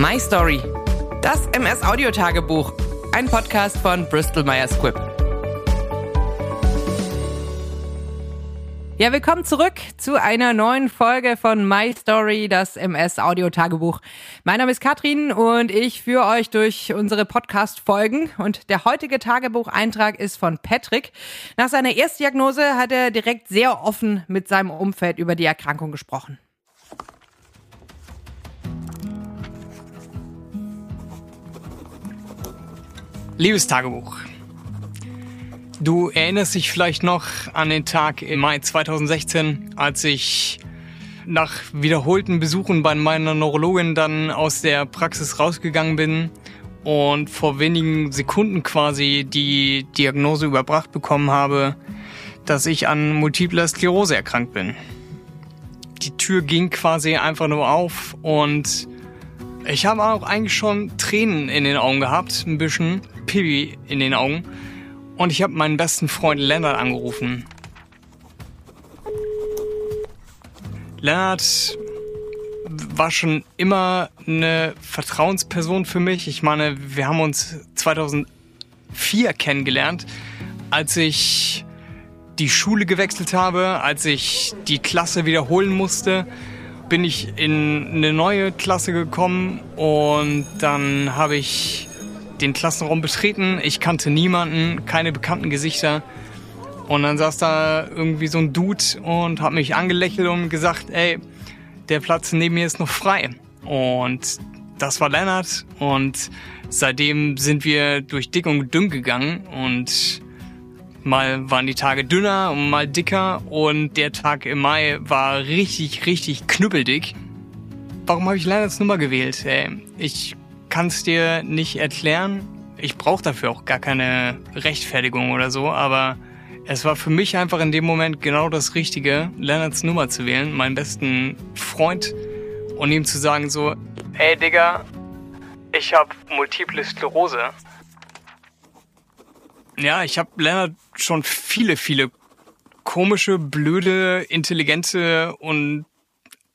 My Story. Das MS Audio Tagebuch. Ein Podcast von Bristol Myers Squibb. Ja, willkommen zurück zu einer neuen Folge von My Story, das MS Audio Tagebuch. Mein Name ist Katrin und ich führe euch durch unsere Podcast Folgen und der heutige Tagebucheintrag ist von Patrick. Nach seiner Erstdiagnose hat er direkt sehr offen mit seinem Umfeld über die Erkrankung gesprochen. Liebes Tagebuch, du erinnerst dich vielleicht noch an den Tag im Mai 2016, als ich nach wiederholten Besuchen bei meiner Neurologin dann aus der Praxis rausgegangen bin und vor wenigen Sekunden quasi die Diagnose überbracht bekommen habe, dass ich an multipler Sklerose erkrankt bin. Die Tür ging quasi einfach nur auf und ich habe auch eigentlich schon Tränen in den Augen gehabt, ein bisschen Pibi in den Augen. Und ich habe meinen besten Freund Lennart angerufen. Lennart war schon immer eine Vertrauensperson für mich. Ich meine, wir haben uns 2004 kennengelernt, als ich die Schule gewechselt habe, als ich die Klasse wiederholen musste bin ich in eine neue Klasse gekommen und dann habe ich den Klassenraum betreten. Ich kannte niemanden, keine bekannten Gesichter. Und dann saß da irgendwie so ein Dude und hat mich angelächelt und gesagt, ey, der Platz neben mir ist noch frei. Und das war Lennart und seitdem sind wir durch dick und dünn gegangen und Mal waren die Tage dünner und mal dicker und der Tag im Mai war richtig, richtig knüppeldick. Warum habe ich Lennarts Nummer gewählt? Ey, ich kann es dir nicht erklären. Ich brauche dafür auch gar keine Rechtfertigung oder so, aber es war für mich einfach in dem Moment genau das Richtige, Lennarts Nummer zu wählen, meinen besten Freund, und ihm zu sagen so, ey Digga, ich habe multiple Sklerose. Ja, ich habe Lennart schon viele, viele komische, blöde, intelligente und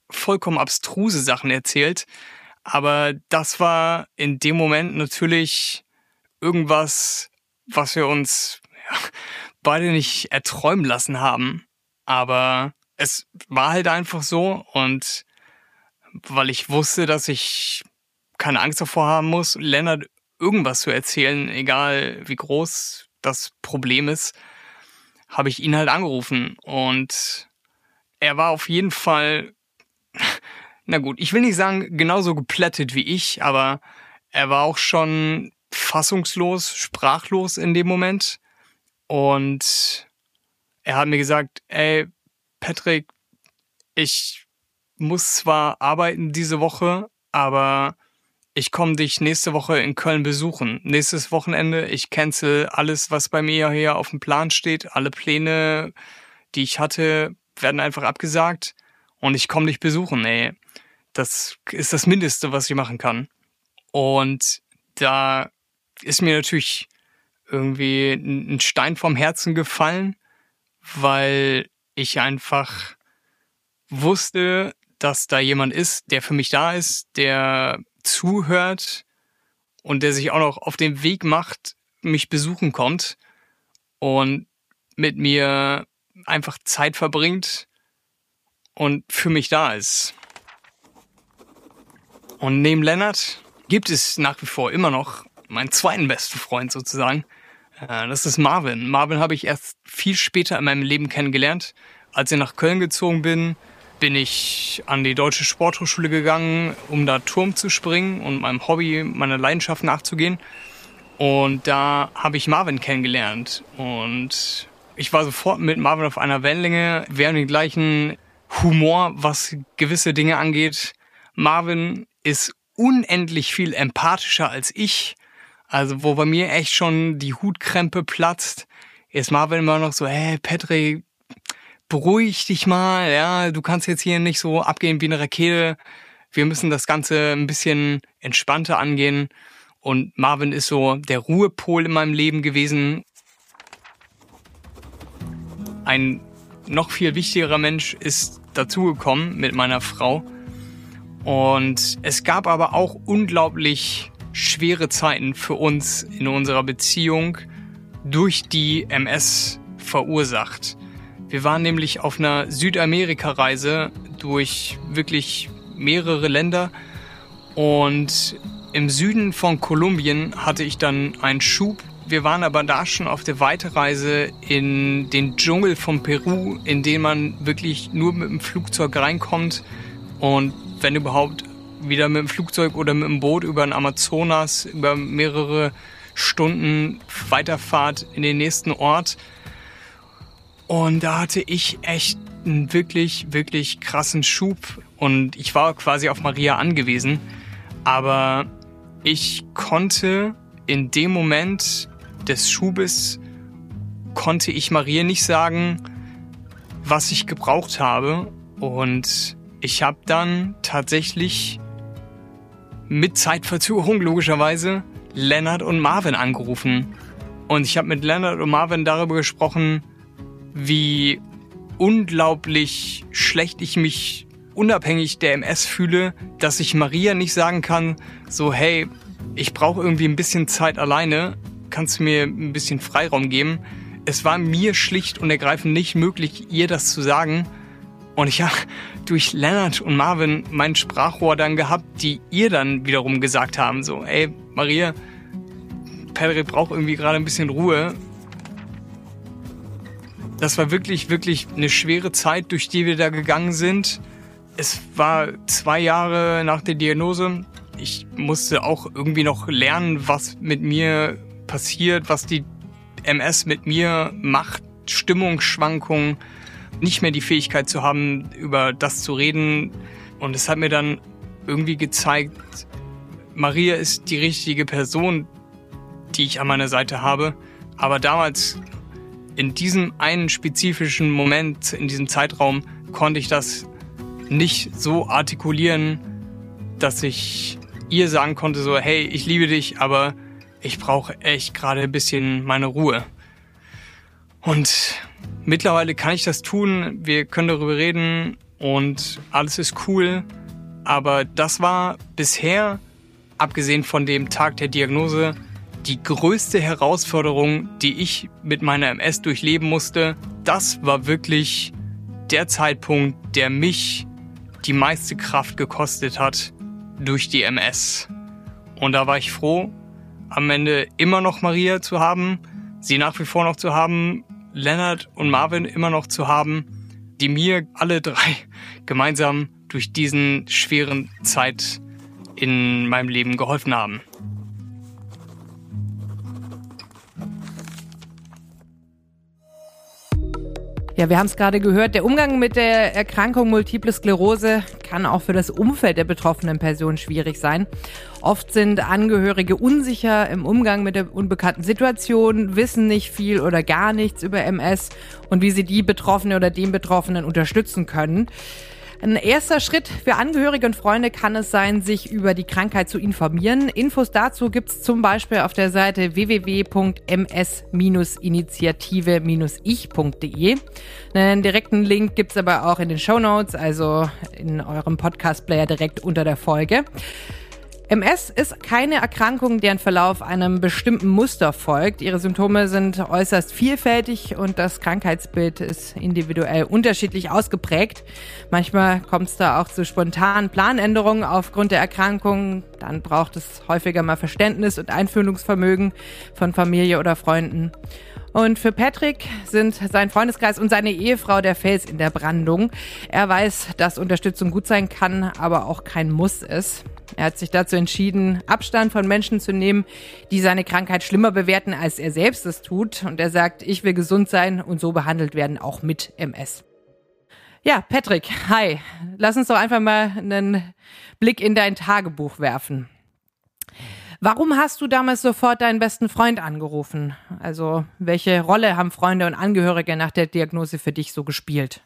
vollkommen abstruse Sachen erzählt. Aber das war in dem Moment natürlich irgendwas, was wir uns ja, beide nicht erträumen lassen haben. Aber es war halt einfach so und weil ich wusste, dass ich keine Angst davor haben muss, Lennart irgendwas zu erzählen, egal wie groß, das Problem ist, habe ich ihn halt angerufen und er war auf jeden Fall, na gut, ich will nicht sagen genauso geplättet wie ich, aber er war auch schon fassungslos, sprachlos in dem Moment und er hat mir gesagt, ey, Patrick, ich muss zwar arbeiten diese Woche, aber ich komme dich nächste Woche in Köln besuchen. Nächstes Wochenende, ich cancel alles, was bei mir hier auf dem Plan steht. Alle Pläne, die ich hatte, werden einfach abgesagt. Und ich komme dich besuchen, ey. Das ist das Mindeste, was ich machen kann. Und da ist mir natürlich irgendwie ein Stein vom Herzen gefallen, weil ich einfach wusste, dass da jemand ist, der für mich da ist, der zuhört und der sich auch noch auf den Weg macht, mich besuchen kommt und mit mir einfach Zeit verbringt und für mich da ist. Und neben Lennart gibt es nach wie vor immer noch meinen zweiten besten Freund sozusagen. Äh, das ist Marvin. Marvin habe ich erst viel später in meinem Leben kennengelernt. Als ich nach Köln gezogen bin, bin ich an die Deutsche Sporthochschule gegangen, um da Turm zu springen und meinem Hobby, meiner Leidenschaft nachzugehen. Und da habe ich Marvin kennengelernt. Und ich war sofort mit Marvin auf einer Wellenlänge. Wir haben den gleichen Humor, was gewisse Dinge angeht. Marvin ist unendlich viel empathischer als ich. Also wo bei mir echt schon die Hutkrempe platzt, ist Marvin immer noch so, hey Patrick, beruhig dich mal, ja, du kannst jetzt hier nicht so abgehen wie eine Rakete. Wir müssen das Ganze ein bisschen entspannter angehen. Und Marvin ist so der Ruhepol in meinem Leben gewesen. Ein noch viel wichtigerer Mensch ist dazugekommen mit meiner Frau. Und es gab aber auch unglaublich schwere Zeiten für uns in unserer Beziehung durch die MS verursacht. Wir waren nämlich auf einer Südamerika-Reise durch wirklich mehrere Länder und im Süden von Kolumbien hatte ich dann einen Schub. Wir waren aber da schon auf der Weiterreise in den Dschungel von Peru, in den man wirklich nur mit dem Flugzeug reinkommt und wenn überhaupt wieder mit dem Flugzeug oder mit dem Boot über den Amazonas über mehrere Stunden Weiterfahrt in den nächsten Ort. Und da hatte ich echt einen wirklich, wirklich krassen Schub und ich war quasi auf Maria angewiesen. Aber ich konnte in dem Moment des Schubes, konnte ich Maria nicht sagen, was ich gebraucht habe. Und ich habe dann tatsächlich mit Zeitverzögerung logischerweise Leonard und Marvin angerufen. Und ich habe mit Leonard und Marvin darüber gesprochen, wie unglaublich schlecht ich mich unabhängig der MS fühle, dass ich Maria nicht sagen kann, so hey, ich brauche irgendwie ein bisschen Zeit alleine, kannst du mir ein bisschen Freiraum geben? Es war mir schlicht und ergreifend nicht möglich, ihr das zu sagen. Und ich habe durch Leonard und Marvin mein Sprachrohr dann gehabt, die ihr dann wiederum gesagt haben, so, ey, Maria, Pedri braucht irgendwie gerade ein bisschen Ruhe. Das war wirklich, wirklich eine schwere Zeit, durch die wir da gegangen sind. Es war zwei Jahre nach der Diagnose. Ich musste auch irgendwie noch lernen, was mit mir passiert, was die MS mit mir macht, Stimmungsschwankungen, nicht mehr die Fähigkeit zu haben, über das zu reden. Und es hat mir dann irgendwie gezeigt, Maria ist die richtige Person, die ich an meiner Seite habe. Aber damals in diesem einen spezifischen Moment, in diesem Zeitraum, konnte ich das nicht so artikulieren, dass ich ihr sagen konnte, so, hey, ich liebe dich, aber ich brauche echt gerade ein bisschen meine Ruhe. Und mittlerweile kann ich das tun, wir können darüber reden und alles ist cool. Aber das war bisher, abgesehen von dem Tag der Diagnose, die größte Herausforderung, die ich mit meiner MS durchleben musste, das war wirklich der Zeitpunkt, der mich die meiste Kraft gekostet hat durch die MS. Und da war ich froh, am Ende immer noch Maria zu haben, sie nach wie vor noch zu haben, Leonard und Marvin immer noch zu haben, die mir alle drei gemeinsam durch diesen schweren Zeit in meinem Leben geholfen haben. Ja, wir haben es gerade gehört, der Umgang mit der Erkrankung Multiple Sklerose kann auch für das Umfeld der betroffenen Person schwierig sein. Oft sind Angehörige unsicher im Umgang mit der unbekannten Situation, wissen nicht viel oder gar nichts über MS und wie sie die Betroffene oder den Betroffenen unterstützen können. Ein erster Schritt für Angehörige und Freunde kann es sein, sich über die Krankheit zu informieren. Infos dazu gibt's zum Beispiel auf der Seite www.ms-initiative-ich.de. Einen direkten Link gibt's aber auch in den Show Notes, also in eurem Podcast-Player direkt unter der Folge. MS ist keine Erkrankung, deren Verlauf einem bestimmten Muster folgt. Ihre Symptome sind äußerst vielfältig und das Krankheitsbild ist individuell unterschiedlich ausgeprägt. Manchmal kommt es da auch zu spontanen Planänderungen aufgrund der Erkrankung. Dann braucht es häufiger mal Verständnis und Einfühlungsvermögen von Familie oder Freunden. Und für Patrick sind sein Freundeskreis und seine Ehefrau der Fels in der Brandung. Er weiß, dass Unterstützung gut sein kann, aber auch kein Muss ist. Er hat sich dazu entschieden, Abstand von Menschen zu nehmen, die seine Krankheit schlimmer bewerten, als er selbst es tut. Und er sagt, ich will gesund sein und so behandelt werden, auch mit MS. Ja, Patrick, hi. Lass uns doch einfach mal einen Blick in dein Tagebuch werfen. Warum hast du damals sofort deinen besten Freund angerufen? Also, welche Rolle haben Freunde und Angehörige nach der Diagnose für dich so gespielt?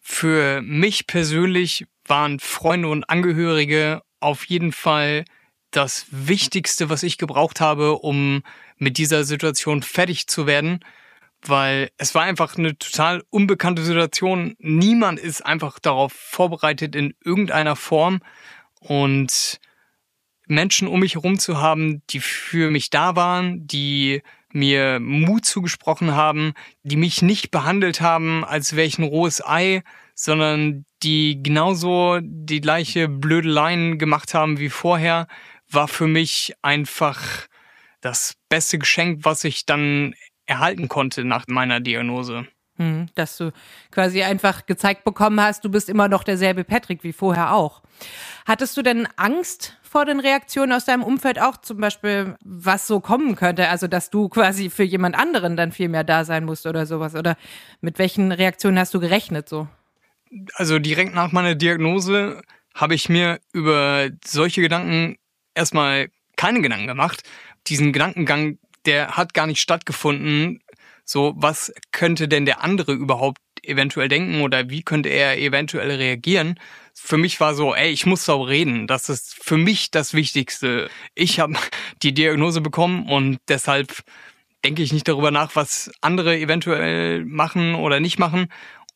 Für mich persönlich waren Freunde und Angehörige auf jeden Fall das Wichtigste, was ich gebraucht habe, um mit dieser Situation fertig zu werden, weil es war einfach eine total unbekannte Situation. Niemand ist einfach darauf vorbereitet in irgendeiner Form und Menschen um mich herum zu haben, die für mich da waren, die mir Mut zugesprochen haben, die mich nicht behandelt haben, als wäre ich ein rohes Ei, sondern die genauso die gleiche Blödeleien gemacht haben wie vorher, war für mich einfach das beste Geschenk, was ich dann erhalten konnte nach meiner Diagnose. Hm, dass du quasi einfach gezeigt bekommen hast, du bist immer noch derselbe Patrick wie vorher auch. Hattest du denn Angst vor den Reaktionen aus deinem Umfeld auch, zum Beispiel, was so kommen könnte? Also, dass du quasi für jemand anderen dann viel mehr da sein musst oder sowas? Oder mit welchen Reaktionen hast du gerechnet so? Also direkt nach meiner Diagnose habe ich mir über solche Gedanken erstmal keine Gedanken gemacht. Diesen Gedankengang, der hat gar nicht stattgefunden. So, was könnte denn der andere überhaupt eventuell denken oder wie könnte er eventuell reagieren? Für mich war so, ey, ich muss darüber reden. Das ist für mich das Wichtigste. Ich habe die Diagnose bekommen und deshalb denke ich nicht darüber nach, was andere eventuell machen oder nicht machen.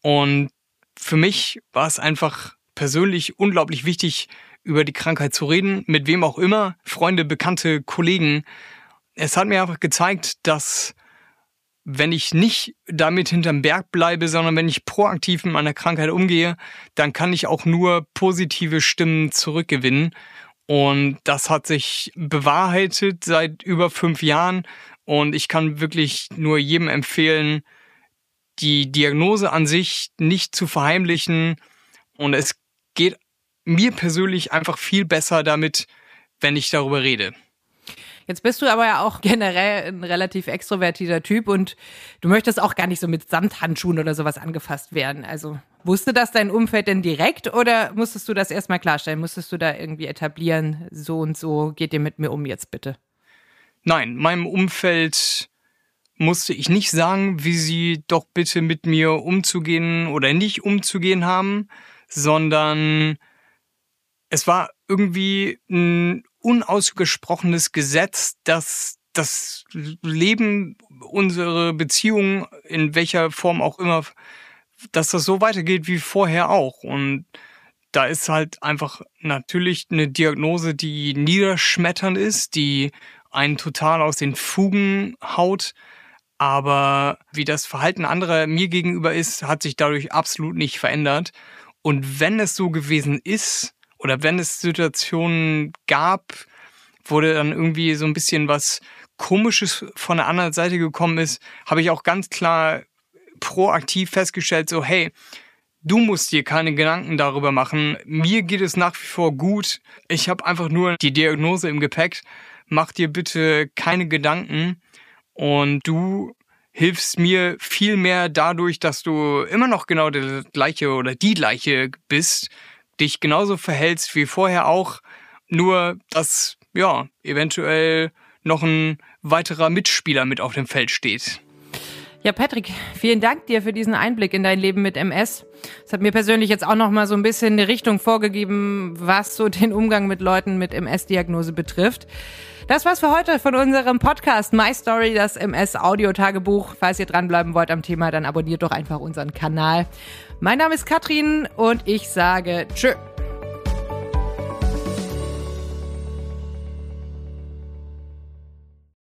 Und für mich war es einfach persönlich unglaublich wichtig, über die Krankheit zu reden, mit wem auch immer, Freunde, Bekannte, Kollegen. Es hat mir einfach gezeigt, dass wenn ich nicht damit hinterm Berg bleibe, sondern wenn ich proaktiv mit meiner Krankheit umgehe, dann kann ich auch nur positive Stimmen zurückgewinnen. Und das hat sich bewahrheitet seit über fünf Jahren. Und ich kann wirklich nur jedem empfehlen, die Diagnose an sich nicht zu verheimlichen. Und es geht mir persönlich einfach viel besser damit, wenn ich darüber rede. Jetzt bist du aber ja auch generell ein relativ extrovertierter Typ und du möchtest auch gar nicht so mit Samthandschuhen oder sowas angefasst werden. Also wusste das dein Umfeld denn direkt oder musstest du das erstmal klarstellen? Musstest du da irgendwie etablieren, so und so geht ihr mit mir um jetzt bitte? Nein, meinem Umfeld musste ich nicht sagen, wie sie doch bitte mit mir umzugehen oder nicht umzugehen haben, sondern es war irgendwie ein unausgesprochenes Gesetz, dass das Leben, unsere Beziehung, in welcher Form auch immer, dass das so weitergeht wie vorher auch. Und da ist halt einfach natürlich eine Diagnose, die niederschmetternd ist, die einen total aus den Fugen haut. Aber wie das Verhalten anderer mir gegenüber ist, hat sich dadurch absolut nicht verändert. Und wenn es so gewesen ist, oder wenn es Situationen gab, wurde dann irgendwie so ein bisschen was Komisches von der anderen Seite gekommen ist, habe ich auch ganz klar proaktiv festgestellt, so hey, du musst dir keine Gedanken darüber machen. Mir geht es nach wie vor gut. Ich habe einfach nur die Diagnose im Gepäck. Mach dir bitte keine Gedanken. Und du hilfst mir viel mehr dadurch, dass du immer noch genau der gleiche oder die gleiche bist, dich genauso verhältst wie vorher auch, nur dass ja eventuell noch ein weiterer Mitspieler mit auf dem Feld steht. Ja, Patrick, vielen Dank dir für diesen Einblick in dein Leben mit MS. Es hat mir persönlich jetzt auch noch mal so ein bisschen eine Richtung vorgegeben, was so den Umgang mit Leuten mit MS-Diagnose betrifft. Das war's für heute von unserem Podcast My Story, das MS Audio Tagebuch. Falls ihr dranbleiben wollt am Thema, dann abonniert doch einfach unseren Kanal. Mein Name ist Katrin und ich sage Tschö.